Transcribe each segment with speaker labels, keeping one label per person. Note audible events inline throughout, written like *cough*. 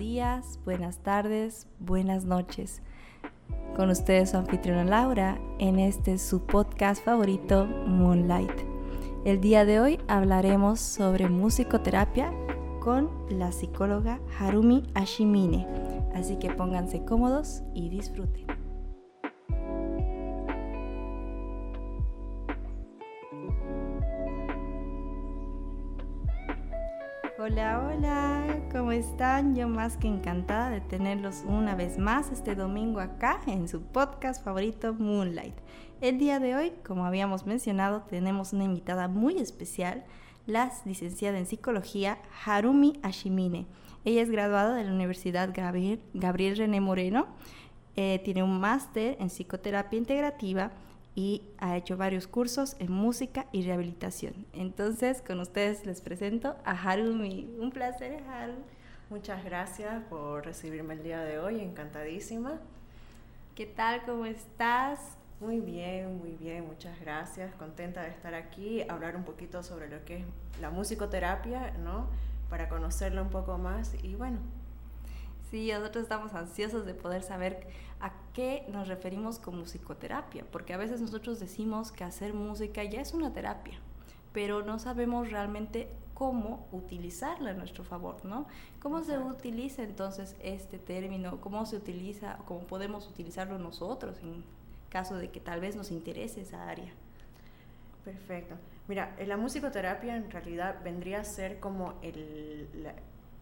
Speaker 1: días, buenas tardes, buenas noches. Con ustedes su anfitriona Laura en este su podcast favorito Moonlight. El día de hoy hablaremos sobre musicoterapia con la psicóloga Harumi Ashimine. Así que pónganse cómodos y disfruten. Hola, hola, ¿cómo están? Yo más que encantada de tenerlos una vez más este domingo acá en su podcast favorito Moonlight. El día de hoy, como habíamos mencionado, tenemos una invitada muy especial, la licenciada en psicología Harumi Ashimine. Ella es graduada de la Universidad Gabriel, Gabriel René Moreno, eh, tiene un máster en psicoterapia integrativa y ha hecho varios cursos en música y rehabilitación. Entonces, con ustedes les presento a Harumi. Un placer, Haru.
Speaker 2: Muchas gracias por recibirme el día de hoy, encantadísima.
Speaker 1: ¿Qué tal? ¿Cómo estás?
Speaker 2: Muy bien, muy bien, muchas gracias. Contenta de estar aquí, hablar un poquito sobre lo que es la musicoterapia, ¿no? Para conocerlo un poco más y bueno,
Speaker 1: Sí, nosotros estamos ansiosos de poder saber a qué nos referimos con musicoterapia, porque a veces nosotros decimos que hacer música ya es una terapia, pero no sabemos realmente cómo utilizarla a nuestro favor, ¿no? ¿Cómo se utiliza entonces este término? ¿Cómo se utiliza, cómo podemos utilizarlo nosotros en caso de que tal vez nos interese esa área?
Speaker 2: Perfecto. Mira, la musicoterapia en realidad vendría a ser como el,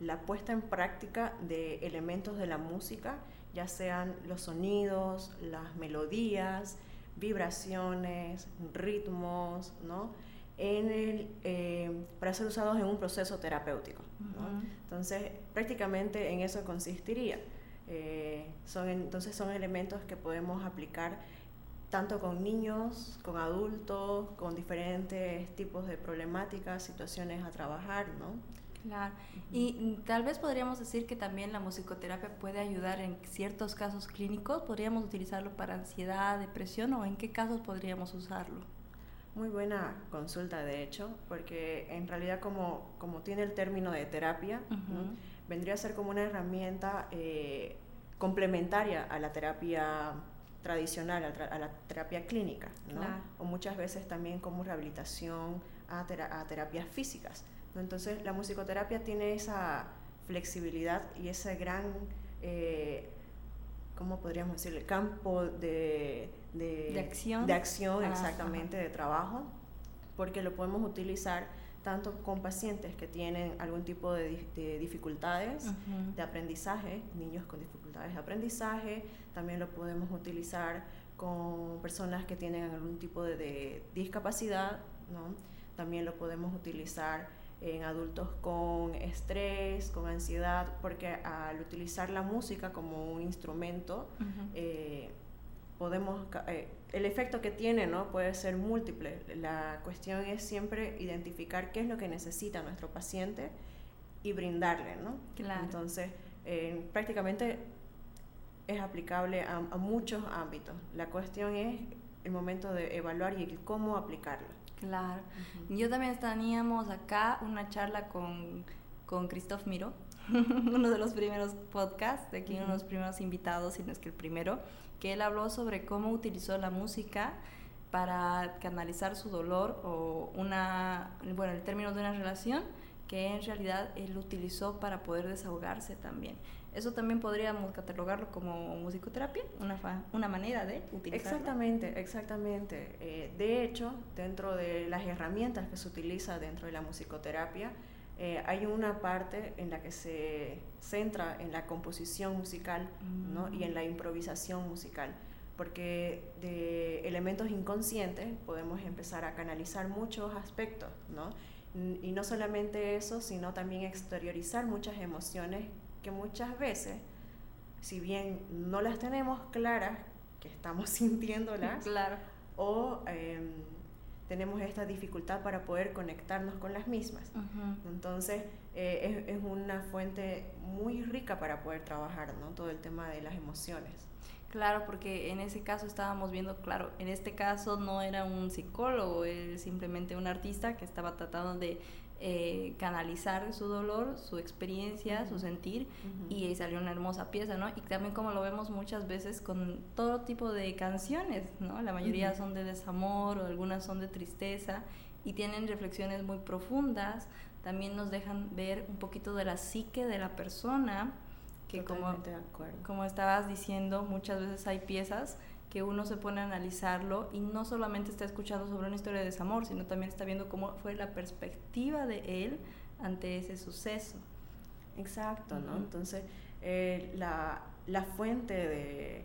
Speaker 2: la puesta en práctica de elementos de la música, ya sean los sonidos, las melodías, vibraciones, ritmos, ¿no? En el, eh, para ser usados en un proceso terapéutico. Entonces, prácticamente en eso consistiría. Eh, son, entonces, son elementos que podemos aplicar tanto con niños, con adultos, con diferentes tipos de problemáticas, situaciones a trabajar, ¿no?
Speaker 1: Claro. Y tal vez podríamos decir que también la musicoterapia puede ayudar en ciertos casos clínicos. ¿Podríamos utilizarlo para ansiedad, depresión o en qué casos podríamos usarlo?
Speaker 2: Muy buena consulta, de hecho, porque en realidad como, como tiene el término de terapia, vendría a ser como una herramienta eh, complementaria a la terapia tradicional, a, la terapia clínica, ¿no? o muchas veces también como rehabilitación a, a terapias físicas. Entonces la musicoterapia tiene esa flexibilidad y ese gran, eh, ¿cómo podríamos decir? El campo de,
Speaker 1: de, acción,
Speaker 2: de acción ah, exactamente, de trabajo, porque lo podemos utilizar tanto con pacientes que tienen algún tipo de, dificultades de aprendizaje, niños con dificultades de aprendizaje, también lo podemos utilizar con personas que tienen algún tipo de, de discapacidad, ¿no? también lo podemos utilizar en adultos con estrés, con ansiedad, porque al utilizar la música como un instrumento, eh, podemos, eh, el efecto que tiene ¿no? puede ser múltiple. La cuestión es siempre identificar qué es lo que necesita nuestro paciente y brindarle. ¿no? Entonces, eh, prácticamente es aplicable a, a muchos ámbitos. La cuestión es el momento de evaluar y cómo aplicarlo.
Speaker 1: Claro. Yo también teníamos acá una charla con, con Christoph Miro, *laughs* uno de los primeros podcasts, de aquí uno de los primeros invitados, si no es que el primero, que él habló sobre cómo utilizó la música para canalizar su dolor o una, bueno, el término de una relación que en realidad él utilizó para poder desahogarse también. Eso también podríamos catalogarlo como musicoterapia, una, una manera de utilizarlo.
Speaker 2: Exactamente, exactamente. Eh, de hecho, dentro de las herramientas que se utiliza dentro de la musicoterapia, eh, hay una parte en la que se centra en la composición musical ¿no? y en la improvisación musical, porque de elementos inconscientes podemos empezar a canalizar muchos aspectos, ¿no? y no solamente eso, sino también exteriorizar muchas emociones muchas veces, si bien no las tenemos claras, que estamos *laughs* sintiéndolas,
Speaker 1: claro.
Speaker 2: o em, tenemos esta dificultad para poder conectarnos con las mismas. Entonces, eh, es, es, una fuente muy rica para poder trabajar, ¿no? Todo el tema de las emociones.
Speaker 1: Claro, porque en ese caso estábamos viendo, claro, en este caso no era un psicólogo, él simplemente un artista que estaba tratando de eh, canalizar su dolor, su experiencia, su sentir y ahí salió una hermosa pieza, ¿no? Y también como lo vemos muchas veces con todo tipo de canciones, ¿no? La mayoría son de desamor o algunas son de tristeza y tienen reflexiones muy profundas, también nos dejan ver un poquito de la psique de la persona, que como, como estabas diciendo, muchas veces hay piezas que uno se pone a analizarlo y no solamente está escuchando sobre una historia de desamor, sino también está viendo cómo fue la perspectiva de él ante ese suceso.
Speaker 2: Exacto, ¿no? Entonces, eh, la, la, fuente de,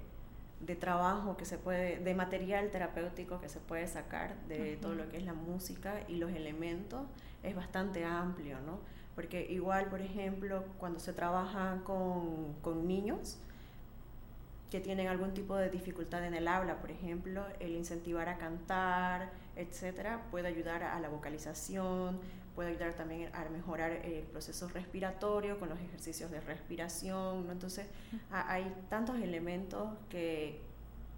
Speaker 2: de, trabajo que se puede, de material terapéutico que se puede sacar de todo lo que es la música y los elementos es bastante amplio, ¿no? Porque igual, por ejemplo, cuando se trabaja con, con niños, que tienen algún tipo de dificultad en el habla, por ejemplo, el incentivar a cantar, etcétera, puede ayudar a la vocalización, puede ayudar también a mejorar el proceso respiratorio con los ejercicios de respiración, ¿no? Entonces, hay tantos elementos que,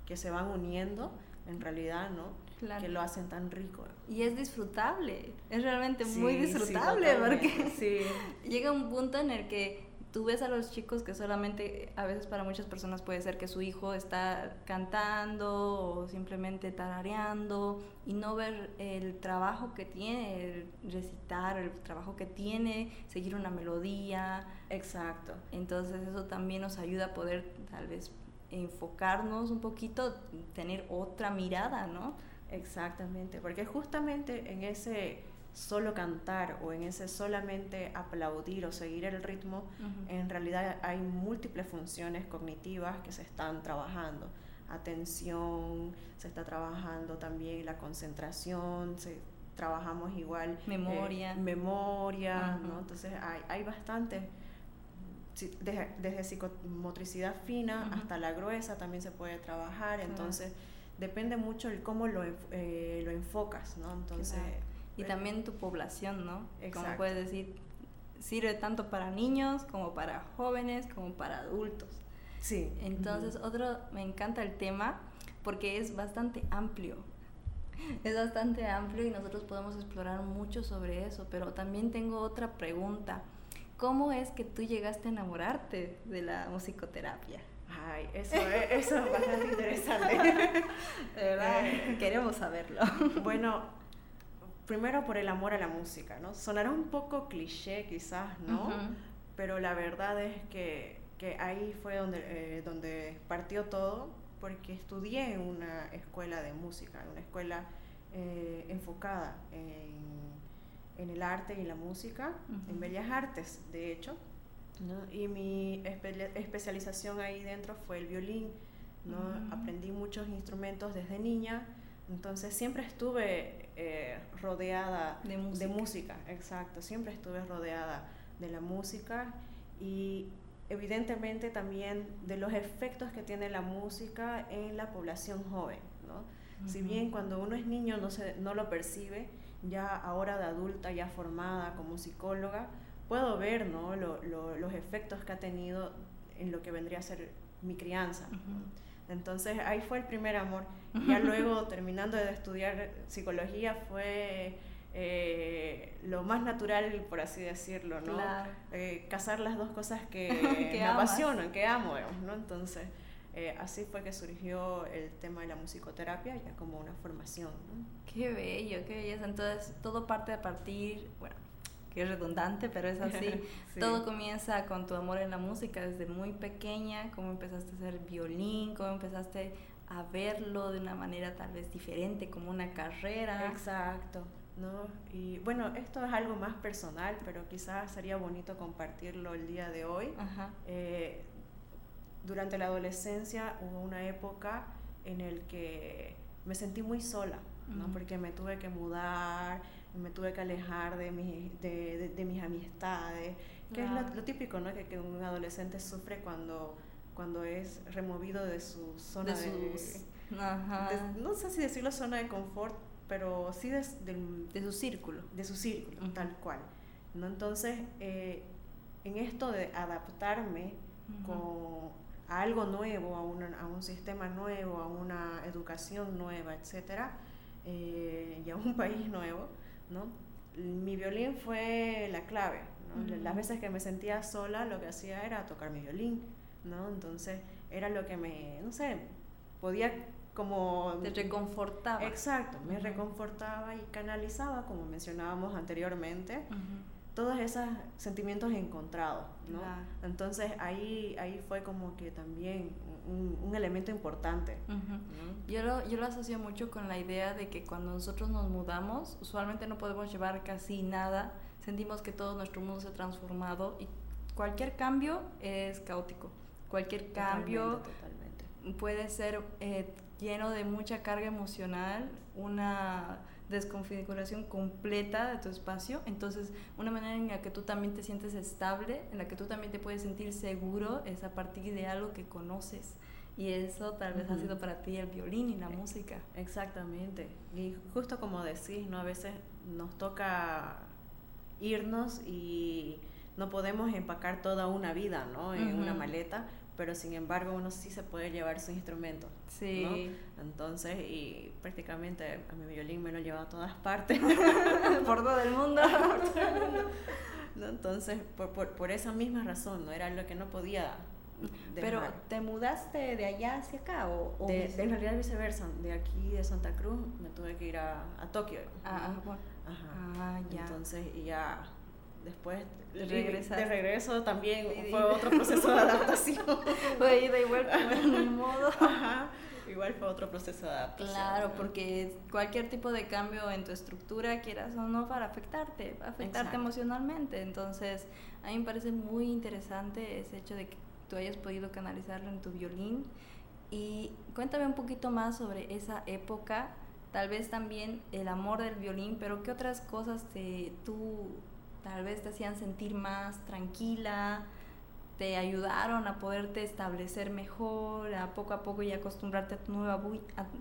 Speaker 2: que se van uniendo en realidad, ¿no? Que lo hacen tan rico.
Speaker 1: Y es disfrutable, es realmente muy disfrutable porque *laughs* llega un punto en el que tú ves a los chicos que solamente, a veces para muchas personas puede ser que su hijo está cantando o simplemente tarareando y no ver el trabajo que tiene, el recitar, el trabajo que tiene, seguir una melodía.
Speaker 2: Exacto.
Speaker 1: Entonces eso también nos ayuda a poder tal vez enfocarnos un poquito, tener otra mirada, ¿no?
Speaker 2: Exactamente, porque justamente en ese solo cantar o en ese solamente aplaudir o seguir el ritmo, en realidad hay múltiples funciones cognitivas que se están trabajando. Atención, se está trabajando también la concentración, se, trabajamos igual.
Speaker 1: Memoria.
Speaker 2: Eh, memoria, ¿no? Entonces hay, hay bastante. Desde, psicomotricidad fina hasta la gruesa también se puede trabajar, entonces depende mucho el cómo lo, eh, lo enfocas, ¿no? Entonces,
Speaker 1: y también tu población, ¿no? Como puedes decir, sirve tanto para niños como para jóvenes como para adultos.
Speaker 2: Sí.
Speaker 1: Entonces, otro, me encanta el tema porque es bastante amplio. Es bastante amplio y nosotros podemos explorar mucho sobre eso, pero también tengo otra pregunta. ¿Cómo es que tú llegaste a enamorarte de la musicoterapia?
Speaker 2: Ay, eso, eso es bastante interesante. *laughs*
Speaker 1: verdad, eh, queremos saberlo.
Speaker 2: Bueno, primero por el amor a la música, ¿no? Sonará un poco cliché quizás, ¿no? Pero la verdad es que, que ahí fue donde, eh, donde partió todo, porque estudié en una escuela de música, una escuela eh, enfocada en, en, el arte y la música, en Bellas Artes, de hecho, ¿no? Y mi especialización ahí dentro fue el violín, ¿no? Aprendí muchos instrumentos desde niña, entonces siempre estuve eh, rodeada de música. exacto, siempre estuve rodeada de la música y evidentemente también de los efectos que tiene la música en la población joven, ¿no? Si bien cuando uno es niño no, se, no lo percibe, ya ahora de adulta, ya formada como psicóloga, puedo ver ¿no? los efectos que ha tenido en lo que vendría a ser mi crianza. Entonces ahí fue el primer amor. Ya luego, terminando de estudiar psicología, fue eh, lo más natural, por así decirlo, ¿no? Eh, casar las dos cosas que, *laughs* me apasionan, que amo, ¿no? Entonces, eh, así fue que surgió el tema de la musicoterapia, ya como una formación, ¿no?
Speaker 1: Qué bello, qué belleza. Entonces, todo parte a partir, bueno, que es redundante, pero es así. *laughs* Todo comienza con tu amor en la música desde muy pequeña, cómo empezaste a hacer violín, cómo empezaste a verlo de una manera tal vez diferente, como una carrera.
Speaker 2: Exacto. ¿no? Y bueno, esto es algo más personal, pero quizás sería bonito compartirlo el día de hoy. Eh, durante la adolescencia hubo una época en el que me sentí muy sola, ¿no? porque me tuve que mudar, me tuve que alejar de, mi, de, de, mis amistades, que es lo, típico, ¿no? Que, que, un adolescente sufre cuando, cuando es removido de su zona de... no sé si decirlo zona de confort, pero sí de,
Speaker 1: de su círculo.
Speaker 2: De su círculo, tal cual. ¿no? Entonces, eh, en esto de adaptarme con, a algo nuevo, a, a un sistema nuevo, a una educación nueva, etcétera, eh, y a un *laughs* país nuevo, ¿no? mi violín fue la clave. Las veces que me sentía sola, lo que hacía era tocar mi violín, ¿no? Entonces era lo que me, no sé, podía como...
Speaker 1: Te reconfortaba.
Speaker 2: Exacto, me reconfortaba y canalizaba, como mencionábamos anteriormente, todos esos sentimientos encontrados, ¿no? Entonces ahí, ahí fue como que también un, elemento importante.
Speaker 1: yo, lo, yo lo asocio mucho con la idea de que cuando nosotros nos mudamos, usualmente no podemos llevar casi nada, sentimos que todo nuestro mundo se ha transformado y cualquier cambio es caótico. Cualquier cambio puede ser eh, lleno de mucha carga emocional, una desconfiguración completa de tu espacio. Entonces, una manera en la que tú también te sientes estable, en la que tú también te puedes sentir seguro, es a partir de algo que conoces. Y eso tal vez ha sido para ti el violín y la e música.
Speaker 2: Exactamente. Y justo como decís, ¿no? A veces nos toca irnos y no podemos empacar toda una vida, ¿no? En una maleta, pero sin embargo uno sí se puede llevar su instrumento. Sí. Entonces, y prácticamente a mi violín me lo lleva a todas partes. *laughs* *laughs*
Speaker 1: por todo el mundo.
Speaker 2: ¿No? Entonces, por, por, por, esa misma razón, ¿no? Era lo que no podía
Speaker 1: Pero, ¿te mudaste de allá hacia acá? O,
Speaker 2: o de, en realidad viceversa, de aquí de Santa Cruz me tuve que ir a, a Tokio.
Speaker 1: Ah, bueno. Ajá.
Speaker 2: Ah, ya. Entonces, y ya después de, de regreso también fue otro proceso de adaptación. *laughs*
Speaker 1: fue ida y vuelta, mi modo. *laughs*
Speaker 2: Igual fue otro proceso de adaptación.
Speaker 1: Claro, porque cualquier tipo de cambio en tu estructura, quieras o no, para afectarte, afectarte emocionalmente. Entonces, a mí me parece muy interesante ese hecho de que tú hayas podido canalizarlo en tu violín. Y cuéntame un poquito más sobre esa época, tal vez también el amor del violín, pero ¿qué otras cosas te, tú tal vez te hacían sentir más tranquila, te ayudaron a poderte establecer mejor, a poco a poco y acostumbrarte a tu nueva,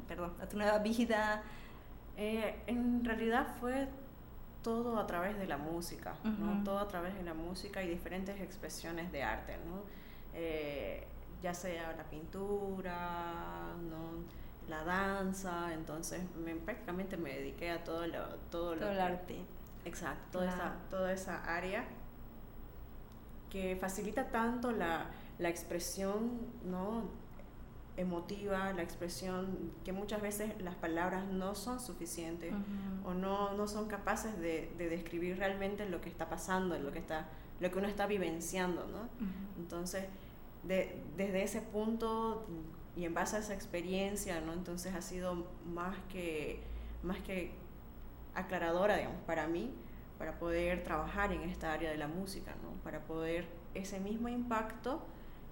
Speaker 1: perdón, a tu nueva vida.
Speaker 2: Eh, en realidad fue todo a través de la música, ¿no? todo a través de la música y diferentes expresiones de arte, ¿no? Eh, ya sea la pintura, ¿no? la danza, entonces me, prácticamente me dediqué a todo lo, todo,
Speaker 1: todo el arte.
Speaker 2: Exacto, toda, esa, toda esa área que facilita tanto la, la expresión ¿no? emotiva, la expresión que muchas veces las palabras no son suficientes o no, no son capaces de, de, describir realmente lo que está pasando, lo que, está, lo que uno está vivenciando. ¿no? Entonces, de, desde ese punto y en base a esa experiencia, ¿no? entonces ha sido más que, más que aclaradora, digamos, para mí, para poder trabajar en esta área de la música, ¿no? Para poder ese mismo impacto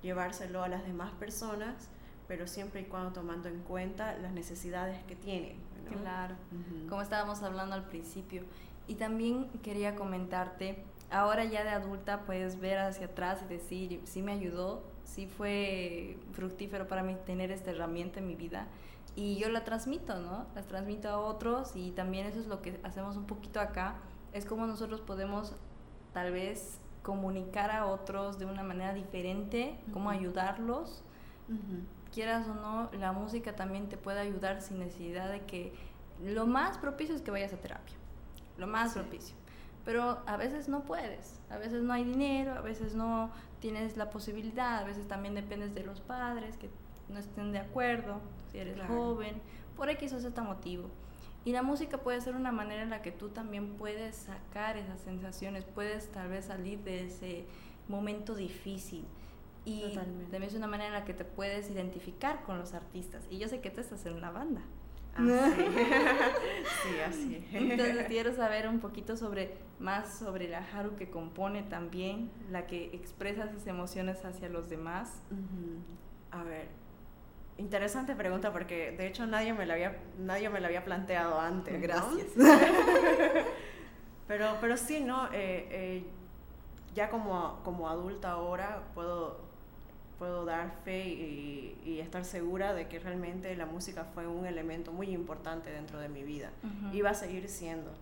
Speaker 2: llevárselo a las demás personas, pero siempre y cuando tomando en cuenta las necesidades que tienen.
Speaker 1: Claro, como estábamos hablando al principio. Y también quería comentarte, ahora ya de adulta puedes ver hacia atrás y decir, sí me ayudó, sí fue fructífero para mí tener esta herramienta en mi vida y yo la transmito, ¿no? Las transmito a otros y también eso es lo que hacemos un poquito acá, es como nosotros podemos tal vez comunicar a otros de una manera diferente, cómo ayudarlos. Quieras o no, la música también te puede ayudar sin necesidad de que lo más propicio es que vayas a terapia, lo más propicio. Pero a veces no puedes, a veces no hay dinero, a veces no tienes la posibilidad, a veces también dependes de los padres que no estén de acuerdo, si eres joven, por X o Z motivo. Y la música puede ser una manera en la que tú también puedes sacar esas sensaciones, puedes tal vez salir de ese momento difícil. Y también es una manera en la que te puedes identificar con los artistas. Y yo sé que tú estás en una banda.
Speaker 2: Ah, sí. *laughs* así.
Speaker 1: Entonces *laughs* quiero saber un poquito sobre más sobre la Haru que compone también, la que expresa sus emociones hacia los demás.
Speaker 2: A ver, Interesante pregunta porque de hecho nadie me la había, nadie me la había planteado antes.
Speaker 1: Gracias. *laughs*
Speaker 2: pero, pero sí, ¿no? Eh, eh, ya como, como adulta ahora puedo, puedo dar fe y, estar segura de que realmente la música fue un elemento muy importante dentro de mi vida. Y va a seguir siendo,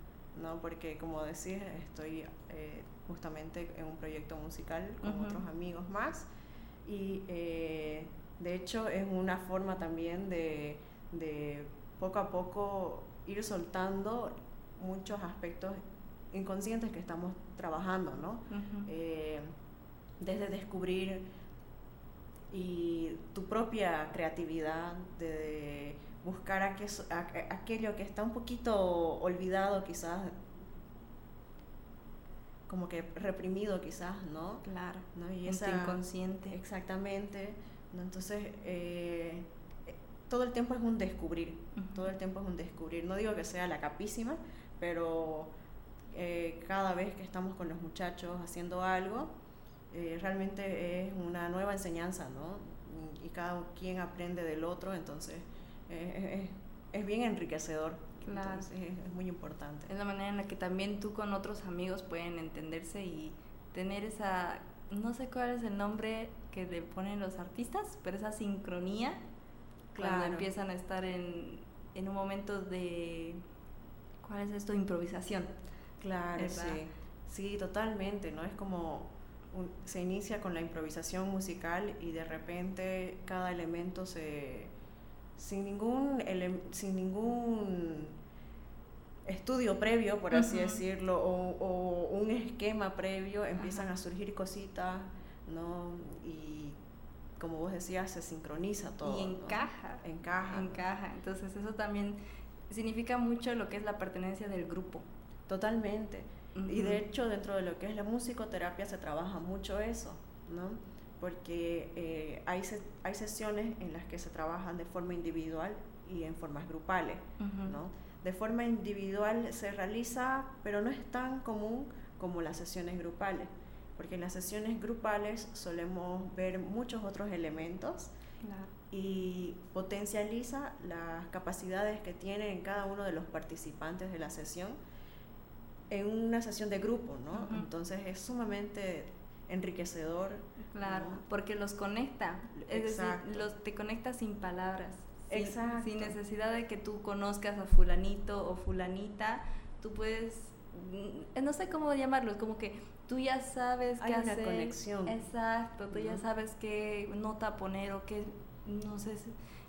Speaker 2: ¿no? Porque como decís, estoy eh, justamente en un proyecto musical con otros amigos más y de hecho, es una forma también de, poco a poco ir soltando muchos aspectos inconscientes que estamos trabajando, ¿no? Eh, desde descubrir y tu propia creatividad, de buscar aquello que está un poquito olvidado quizás, como que reprimido quizás, ¿no?
Speaker 1: Claro,
Speaker 2: ¿no?
Speaker 1: Y esa, inconsciente.
Speaker 2: Exactamente. ¿No? Entonces, eh, todo el tiempo es un descubrir, todo el tiempo es un descubrir. No digo que sea la capísima, pero eh, cada vez que estamos con los muchachos haciendo algo, eh, realmente es una nueva enseñanza, ¿no? Y, cada quien aprende del otro, entonces es bien enriquecedor. Claro. es, es, muy importante.
Speaker 1: Es la manera en la que también tú con otros amigos pueden entenderse y tener esa, no sé cuál es el nombre que le ponen los artistas, pero esa sincronía cuando empiezan a estar en, en un momento de, ¿cuál es esto? Improvisación.
Speaker 2: Claro, sí. Sí, totalmente, ¿no? Es como se inicia con la improvisación musical y de repente cada elemento se sin ningún sin ningún estudio previo, por así decirlo, o, o, un esquema previo, empiezan a surgir cositas, ¿no? Y como vos decías, se sincroniza todo.
Speaker 1: Y encaja.
Speaker 2: Encaja.
Speaker 1: Encaja. Entonces eso también significa mucho lo que es la pertenencia del grupo.
Speaker 2: Totalmente. Y de hecho dentro de lo que es la musicoterapia se trabaja mucho eso, ¿no? Porque eh, hay, hay sesiones en las que se trabajan de forma individual y en formas grupales, ¿no? De forma individual se realiza, pero no es tan común como las sesiones grupales porque en las sesiones grupales solemos ver muchos otros elementos y potencializa las capacidades que tienen cada uno de los participantes de la sesión en una sesión de grupo, ¿no? Entonces es sumamente enriquecedor.
Speaker 1: Claro, porque los conecta, es decir, los, te conecta sin palabras. Exacto. sin necesidad de que tú conozcas a fulanito o fulanita, tú puedes mm, no sé cómo llamarlo, es como que tú ya sabes
Speaker 2: qué
Speaker 1: hacer.
Speaker 2: Hay una conexión.
Speaker 1: Exacto, tú ya sabes qué nota poner o qué, no sé,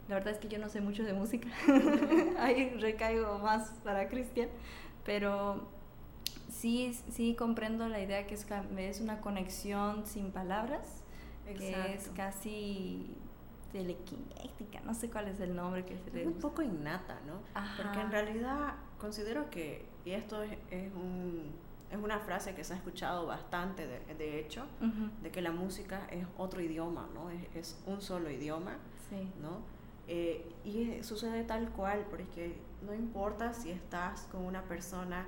Speaker 1: la verdad es que yo no sé mucho de música, *laughs* ahí recaigo más para Cristian, pero sí, sí comprendo la idea que es, es una conexión sin palabras, que es casi telequinética, no sé cuál es el nombre que se le
Speaker 2: Es un poco innata, ¿no? Porque en realidad considero que, y esto es un es una frase que se ha escuchado bastante, de, hecho, de que la música es otro idioma, ¿no? Es, un solo idioma, ¿no? Eh, y sucede tal cual, porque no importa si estás con una persona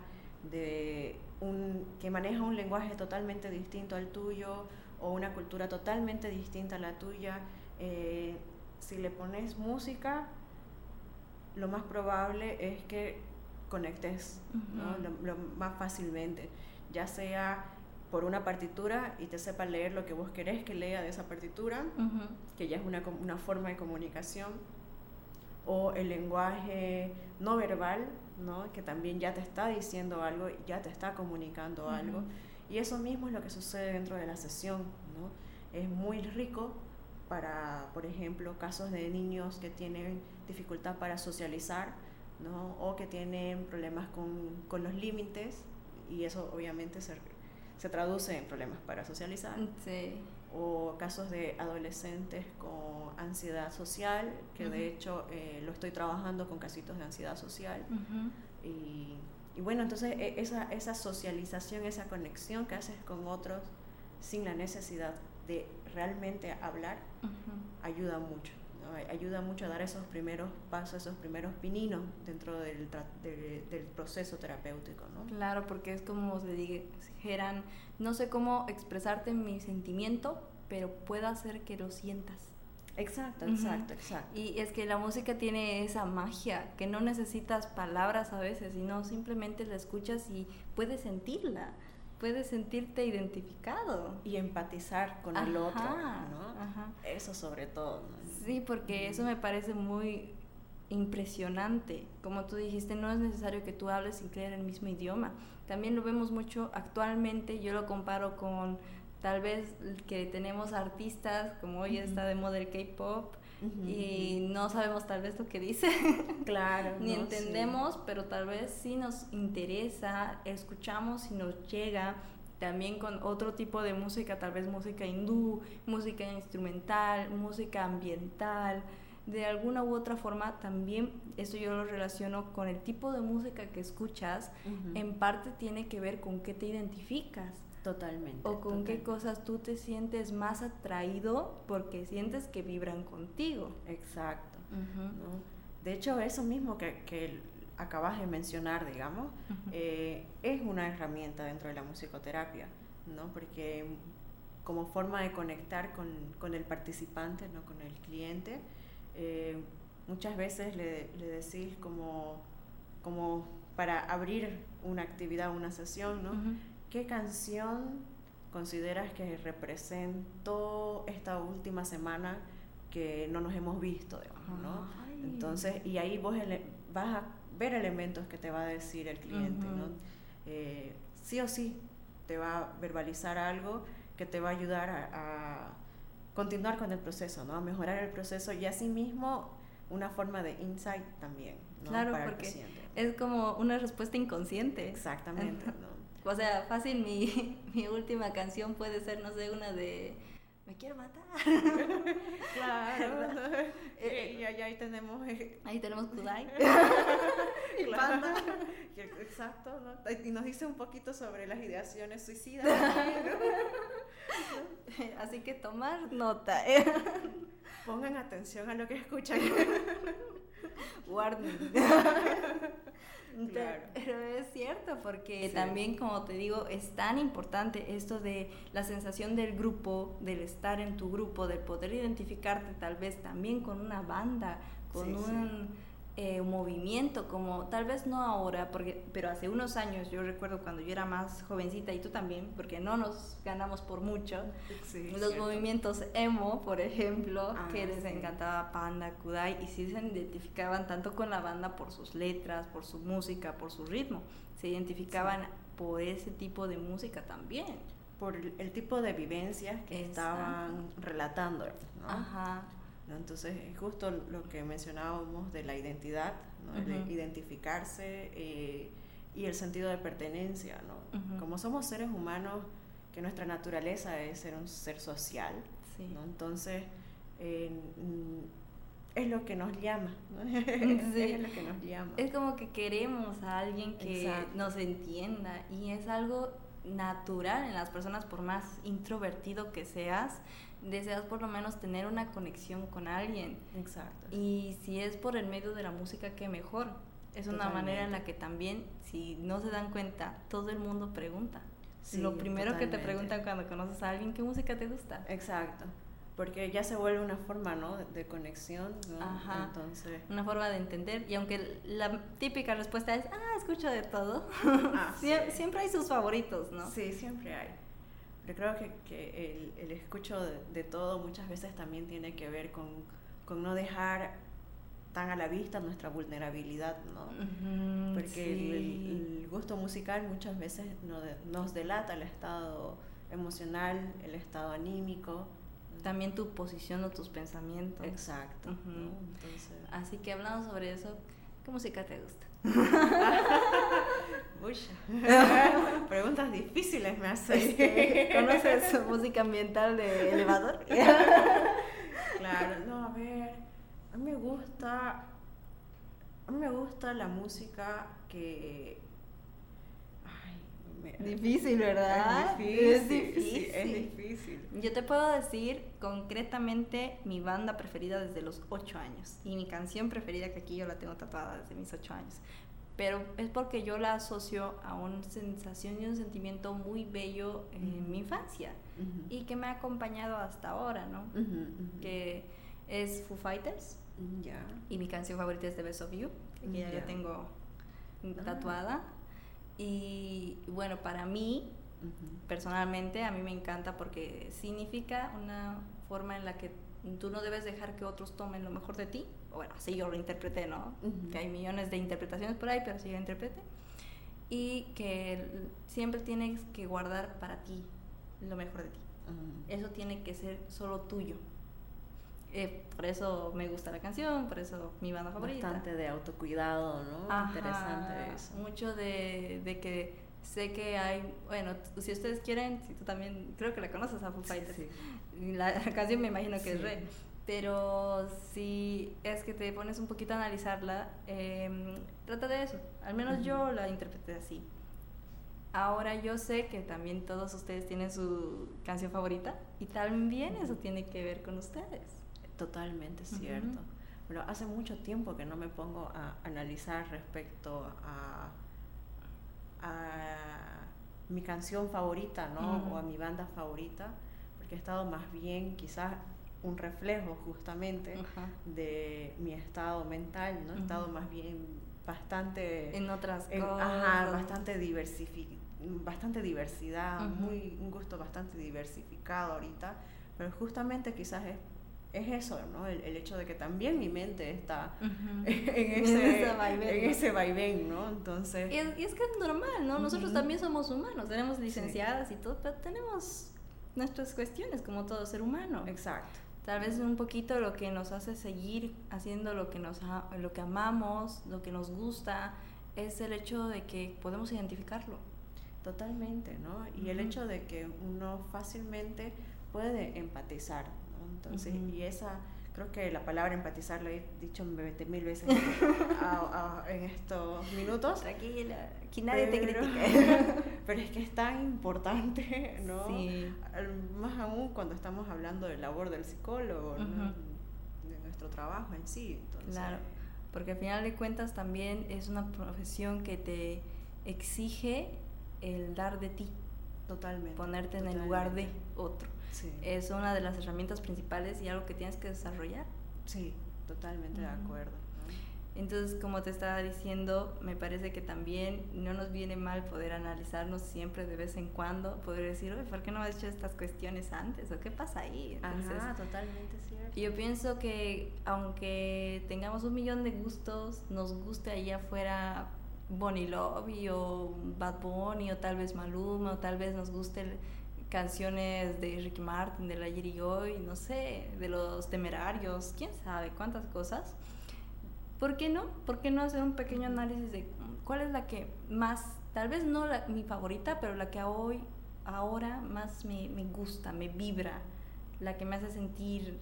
Speaker 2: de un, que maneja un lenguaje totalmente distinto al tuyo o una cultura totalmente distinta a la tuya, eh, si le pones música, lo más probable es que conectes lo, más fácilmente, ya sea por una partitura y te sepa leer lo que vos querés que lea de esa partitura, que ya es una, una, forma de comunicación, o el lenguaje no verbal, ¿no? que también ya te está diciendo algo, ya te está comunicando algo, y eso mismo es lo que sucede dentro de la sesión. ¿no? Es muy rico para, por ejemplo, casos de niños que tienen dificultad para socializar, ¿no? o que tienen problemas con, con los límites y eso obviamente se, se, traduce en problemas para socializar.
Speaker 1: Sí.
Speaker 2: O casos de adolescentes con ansiedad social, que de hecho eh, lo estoy trabajando con casitos de ansiedad social. y, y, bueno, entonces e, esa, esa socialización, esa conexión que haces con otros sin la necesidad de realmente hablar, ayuda mucho ayuda mucho a dar esos primeros pasos, esos primeros pininos dentro del, del proceso terapéutico, ¿no?
Speaker 1: Claro, porque es como se dijeran, no sé cómo expresarte mi sentimiento, pero puedo hacer que lo sientas.
Speaker 2: Exacto, exacto, exacto.
Speaker 1: Y es que la música tiene esa magia, que no necesitas palabras a veces, sino simplemente la escuchas y puedes sentirla puedes sentirte identificado.
Speaker 2: Y empatizar con el otro, ¿no? Eso sobre todo.
Speaker 1: Sí, porque eso me parece muy impresionante. Como tú dijiste, no es necesario que tú hables sin creer el mismo idioma. También lo vemos mucho actualmente, yo lo comparo con tal vez que tenemos artistas, como hoy está de moda el K-pop, y no sabemos tal vez lo que dice. *laughs*
Speaker 2: Claro.
Speaker 1: Ni entendemos, pero tal vez sí nos interesa, escuchamos y nos llega también con otro tipo de música, tal vez música hindú, música instrumental, música ambiental. De alguna u otra forma, también eso yo lo relaciono con el tipo de música que escuchas, en parte tiene que ver con qué te identificas.
Speaker 2: Totalmente.
Speaker 1: O con qué cosas tú te sientes más atraído porque sientes que vibran contigo.
Speaker 2: Exacto. De hecho, eso mismo que, que, acabas de mencionar, digamos, eh, es una herramienta dentro de la musicoterapia, ¿no? Porque como forma de conectar con, con el participante, ¿no? Con el cliente, eh, muchas veces le, le decís como, como para abrir una actividad, una sesión, ¿no? ¿Qué canción consideras que representó esta última semana que no nos hemos visto, ¿no? Entonces, y ahí vos vas a ver elementos que te va a decir el cliente, ¿no? Eh, sí o sí te va a verbalizar algo que te va a ayudar a, continuar con el proceso, ¿no? A mejorar el proceso y asimismo una forma de insight también,
Speaker 1: ¿no? Claro, porque es como una respuesta inconsciente.
Speaker 2: Exactamente, ¿no?
Speaker 1: O sea, fácil, mi, *laughs* mi última canción puede ser, no sé, una de me quiero matar. *laughs*
Speaker 2: claro. *laughs* Eh, y, ahí tenemos. Eh,
Speaker 1: ahí tenemos Kudai.
Speaker 2: y Panda. Exacto. ¿no? Y nos dice un poquito sobre las ideaciones suicidas.
Speaker 1: Así que tomar nota.
Speaker 2: Pongan atención a lo que escuchan. *laughs*
Speaker 1: Warning. *laughs* Pero es cierto, porque también, como te digo, es tan importante esto de la sensación del grupo, del estar en tu grupo, del poder identificarte tal vez también con una banda, con un eh, movimiento, como tal vez no ahora, porque, pero hace unos años, yo recuerdo cuando yo era más jovencita y tú también, porque no nos ganamos por mucho, los movimientos emo, por ejemplo, ah, que les encantaba Panda, Kudai, y sí se identificaban tanto con la banda por sus letras, por su música, por su ritmo, se identificaban por ese tipo de música también.
Speaker 2: Por el, tipo de vivencias que estaban relatando. ¿no? Ajá. Entonces, es justo lo que mencionábamos de la identidad, de identificarse eh, y el sentido de pertenencia. ¿no? Como somos seres humanos, que nuestra naturaleza es ser un ser social, ¿no? entonces es lo que nos llama. *laughs*
Speaker 1: es lo que nos llama. Es como que queremos a alguien que nos entienda y es algo natural en las personas, por más introvertido que seas, deseas por lo menos tener una conexión con alguien.
Speaker 2: Exacto.
Speaker 1: Y si es por el medio de la música, qué mejor. Es una manera en la que también, si no se dan cuenta, todo el mundo pregunta. lo primero que te preguntan cuando conoces a alguien, ¿qué música te gusta?
Speaker 2: Exacto. Porque ya se vuelve una forma, ¿no? De, conexión, ¿no?
Speaker 1: Ajá. Entonces... Una forma de entender. Y aunque la típica respuesta es, ah, escucho de todo, ah, *laughs* siempre hay sus favoritos, ¿no?
Speaker 2: Sí, siempre hay. Pero creo que, que el, el, escucho de, todo muchas veces también tiene que ver con, con, no dejar tan a la vista nuestra vulnerabilidad, ¿no? Porque el, gusto musical muchas veces nos delata el estado emocional, el estado anímico.
Speaker 1: También tu posición o tus pensamientos.
Speaker 2: Exacto.
Speaker 1: Así que hablando sobre eso, ¿qué música te gusta? *laughs* *laughs*
Speaker 2: Preguntas difíciles me haces. *laughs*
Speaker 1: ¿Conoces música ambiental de elevador? *laughs*
Speaker 2: claro, no, a ver, a mí me gusta, a mí me gusta la música que
Speaker 1: Difícil, ¿verdad?
Speaker 2: Es difícil. es difícil.
Speaker 1: Yo te puedo decir concretamente mi banda preferida desde los 8 años y mi canción preferida que aquí yo la tengo tatuada desde mis 8 años. Pero es porque yo la asocio a una sensación y un sentimiento muy bello en mi infancia y que me ha acompañado hasta ahora, ¿no? Que es Foo Fighters. Y mi canción favorita es The Best of You, que ya yo tengo ah. tatuada. Y bueno, para mí, personalmente, a mí me encanta porque significa una forma en la que tú no debes dejar que otros tomen lo mejor de ti. Bueno, así yo lo interpreté, ¿no? Que hay millones de interpretaciones por ahí, pero así yo interpreté. Y que siempre tienes que guardar para ti lo mejor de ti. Eso tiene que ser solo tuyo. Eh, por eso me gusta la canción, por eso mi banda favorita.
Speaker 2: Bastante de autocuidado, ¿no? Interesante eso.
Speaker 1: Mucho de, de, que sé que hay, bueno, si ustedes quieren, si tú también, creo que la conoces a Foo Fighters. Sí, La, *laughs* canción me imagino que es re. Pero si es que te pones un poquito a analizarla, eh, trata de eso. Al menos yo la interpreté así. Ahora yo sé que también todos ustedes tienen su canción favorita y también eso tiene que ver con ustedes.
Speaker 2: Totalmente cierto. Pero hace mucho tiempo que no me pongo a analizar respecto a, a mi canción favorita, ¿no? O a mi banda favorita, porque he estado más bien quizás un reflejo justamente de mi estado mental, ¿no? He estado más bien bastante...
Speaker 1: En otras cosas.
Speaker 2: Ajá, bastante bastante diversidad, muy, un gusto bastante diversificado ahorita, pero justamente quizás es es eso, ¿no? El, el, hecho de que también mi mente está *laughs* en, ese, en ese vaivén, ¿no? Entonces...
Speaker 1: Y es, que es normal, ¿no? Nosotros también somos humanos, tenemos licenciadas y todo, pero tenemos nuestras cuestiones como todo ser humano.
Speaker 2: Exacto.
Speaker 1: Tal vez un poquito lo que nos hace seguir haciendo lo que, nos lo que amamos, lo que nos gusta, es el hecho de que podemos identificarlo.
Speaker 2: Totalmente, ¿no? Y el hecho de que uno fácilmente puede empatizar entonces, y esa, creo que la palabra empatizar la he dicho 20 mil veces *laughs* en estos minutos.
Speaker 1: Aquí nadie te critica. *laughs*
Speaker 2: pero es que es tan importante, ¿no? Más aún cuando estamos hablando del labor del psicólogo, de nuestro trabajo en sí.
Speaker 1: claro, porque al final de cuentas también es una profesión que te exige el dar de ti.
Speaker 2: Totalmente.
Speaker 1: Ponerte en el lugar de otro es una de las herramientas principales y algo que tienes que desarrollar.
Speaker 2: Sí, totalmente de acuerdo.
Speaker 1: Entonces, como te estaba diciendo, me parece que también no nos viene mal poder analizarnos siempre de vez en cuando, poder decir, oye, ¿por qué no has hecho estas cuestiones antes? ¿O qué pasa ahí?
Speaker 2: Ajá, totalmente cierto.
Speaker 1: Yo pienso que aunque tengamos un millón de gustos, nos guste ahí afuera Bonnie Lobby o Bad Bunny o tal vez Maluma o tal vez nos guste el, canciones de Ricky Martin, de la y Hoy, no sé, de los temerarios, quién sabe cuántas cosas. ¿Por qué no? ¿Por qué no hacer un pequeño análisis de cuál es la que más, tal vez no la, mi favorita, pero la que hoy, ahora más me, me gusta, me vibra, la que me hace sentir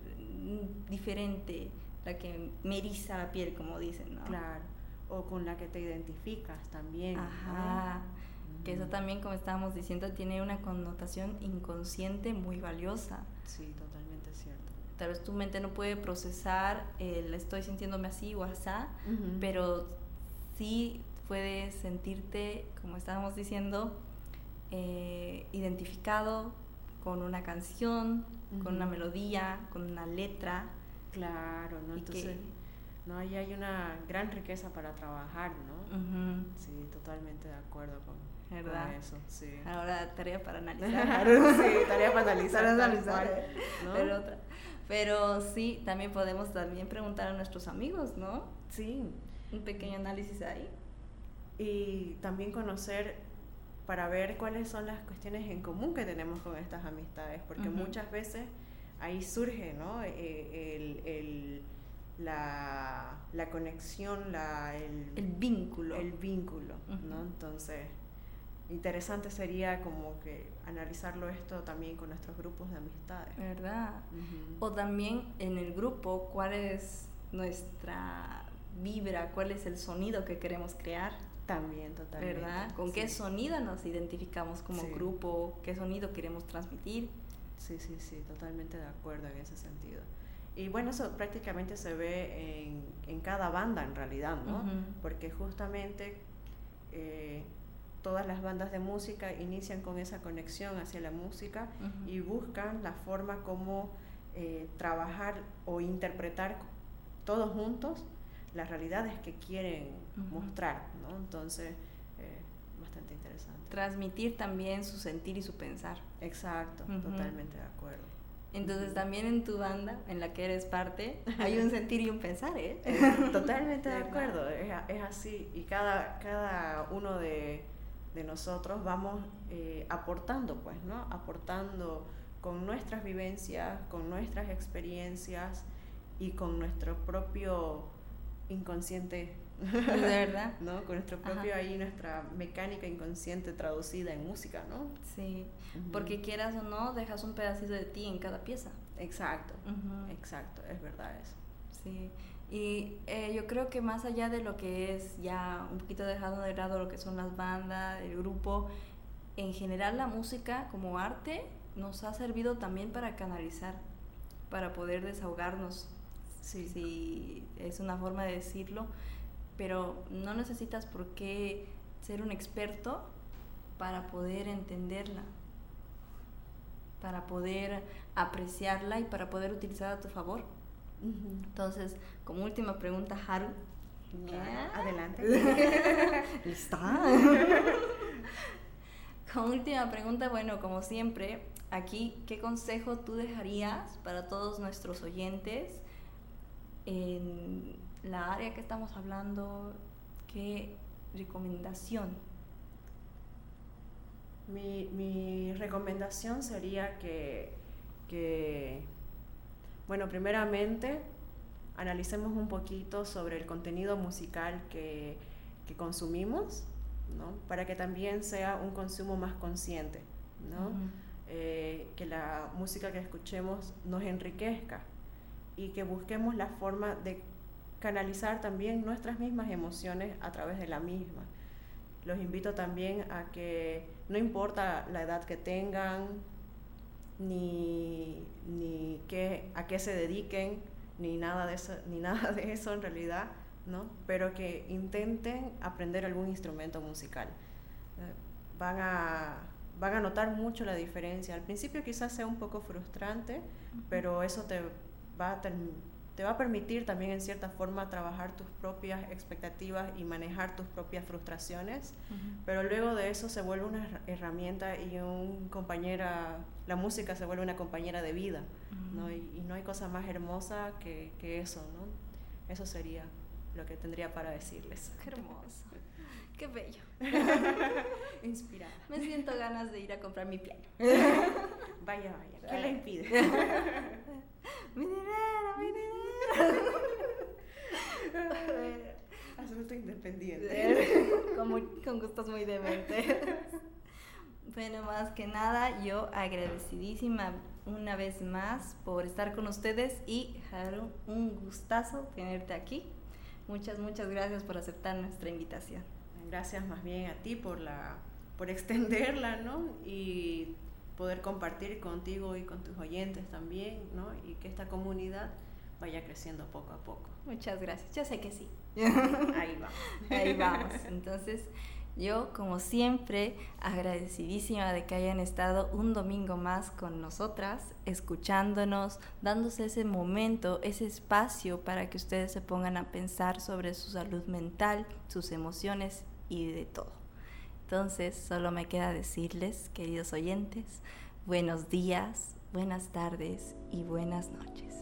Speaker 1: diferente, la que me eriza la piel, como dicen, ¿no?
Speaker 2: Claro, o con la que te identificas también.
Speaker 1: Ajá que eso también, como estábamos diciendo, tiene una connotación inconsciente muy valiosa.
Speaker 2: Sí, totalmente cierto.
Speaker 1: Tal vez tu mente no puede procesar el estoy sintiéndome así o así, pero sí puedes sentirte, como estábamos diciendo, eh, identificado con una canción, con una melodía, con una letra.
Speaker 2: Claro, ¿no? Entonces, no, ahí hay una gran riqueza para trabajar, ¿no? Sí, totalmente de acuerdo con,
Speaker 1: ¿verdad?
Speaker 2: eso, sí.
Speaker 1: Ahora tarea para analizar. *laughs*
Speaker 2: sí, tarea para analizar.
Speaker 1: para analizar. Pero, otra. Pero sí, también podemos también preguntar a nuestros amigos, ¿no?
Speaker 2: Sí.
Speaker 1: Un pequeño análisis ahí.
Speaker 2: Y también conocer para ver cuáles son las cuestiones en común que tenemos con estas amistades, porque muchas veces ahí surge, ¿no? Eh, el, el la, la, conexión, la, el,
Speaker 1: el vínculo.
Speaker 2: El vínculo, ¿no? Entonces, interesante sería como que analizarlo esto también con nuestros grupos de amistades.
Speaker 1: ¿Verdad? O también en el grupo, cuál es nuestra vibra, cuál es el sonido que queremos crear.
Speaker 2: También, totalmente.
Speaker 1: ¿Verdad? ¿Con qué sonido nos identificamos como grupo? ¿Qué sonido queremos transmitir?
Speaker 2: Sí, sí, sí, totalmente de acuerdo en ese sentido. Y bueno, eso prácticamente se ve en, en cada banda en realidad, ¿no? Porque justamente eh, todas las bandas de música inician con esa conexión hacia la música y buscan la forma como eh, trabajar o interpretar todos juntos las realidades que quieren mostrar, ¿no? Entonces, eh, bastante interesante.
Speaker 1: Transmitir también su sentir y su pensar.
Speaker 2: Exacto, totalmente de acuerdo.
Speaker 1: Entonces también en tu banda, en la que eres parte, *laughs* hay un sentir y un pensar, ¿eh?
Speaker 2: Totalmente de *laughs* acuerdo, es, es, así. Y cada, cada uno de, de nosotros vamos eh, aportando, pues, ¿no? Aportando con nuestras vivencias, con nuestras experiencias y con nuestro propio inconsciente.
Speaker 1: De verdad. *laughs*
Speaker 2: No con nuestro propio ahí nuestra mecánica inconsciente traducida en música no
Speaker 1: sí. Porque quieras o no dejas un pedacito de ti en cada pieza.
Speaker 2: Exacto. Exacto es verdad eso.
Speaker 1: Sí y eh, yo creo que más allá de lo que es ya un poquito dejado de lado lo que son las bandas, el grupo, en general la música como arte nos ha servido también para canalizar, para poder desahogarnos, sí. si es una forma de decirlo, pero no necesitas por qué ser un experto para poder entenderla, para poder apreciarla y para poder utilizarla a tu favor. Entonces, como última pregunta, Haru.
Speaker 2: Adelante. *laughs*
Speaker 1: ¿Lista? *laughs* como última pregunta, bueno, como siempre, aquí, ¿qué consejo tú dejarías para todos nuestros oyentes en la área que estamos hablando? ¿Qué recomendación?
Speaker 2: Mi, mi recomendación sería que, que bueno, primeramente, analicemos un poquito sobre el contenido musical que, consumimos, ¿no? Para que también sea un consumo más consciente, ¿no? Eh, que la música que escuchemos nos enriquezca y que busquemos la forma de canalizar también nuestras mismas emociones a través de la misma. Los invito también a que no importa la edad que tengan, ni, ni qué, a qué se dediquen, ni nada, de eso, ni *laughs* nada de eso en realidad, ¿no? pero que intenten aprender algún instrumento musical. Eh, van, a, van a notar mucho la diferencia. Al principio quizás sea un poco frustrante, pero eso te va a te va a permitir también en cierta forma trabajar tus propias expectativas y manejar tus propias frustraciones, pero luego de eso se vuelve una herramienta y un compañera, la música se vuelve una compañera de vida, ¿no? Y, no hay cosa más hermosa que, que, eso, ¿no? Eso sería lo que tendría para decirles.
Speaker 1: Qué hermoso. Qué bello. *laughs*
Speaker 2: Inspirada.
Speaker 1: Me siento ganas de ir a comprar mi piano. *laughs*
Speaker 2: vaya, vaya. ¿Qué le impide? *laughs*
Speaker 1: mi dinero, mi dinero.
Speaker 2: Asunto independiente.
Speaker 1: con, con gustos muy dementes. Bueno, más que nada, yo agradecidísima una vez más por estar con ustedes y Haru, un gustazo tenerte aquí. Muchas, muchas gracias por aceptar nuestra invitación.
Speaker 2: Gracias más bien a ti por, la, por extenderla, ¿no? Y poder compartir contigo y con tus oyentes también, ¿no? Y que esta comunidad vaya creciendo poco a poco.
Speaker 1: Muchas gracias, yo sé que sí.
Speaker 2: Ahí vamos.
Speaker 1: Ahí vamos. Entonces, yo como siempre agradecidísima de que hayan estado un domingo más con nosotras, escuchándonos, dándose ese momento, ese espacio para que ustedes se pongan a pensar sobre su salud mental, sus emociones y de todo. Entonces, solo me queda decirles, queridos oyentes, buenos días, buenas tardes y buenas noches.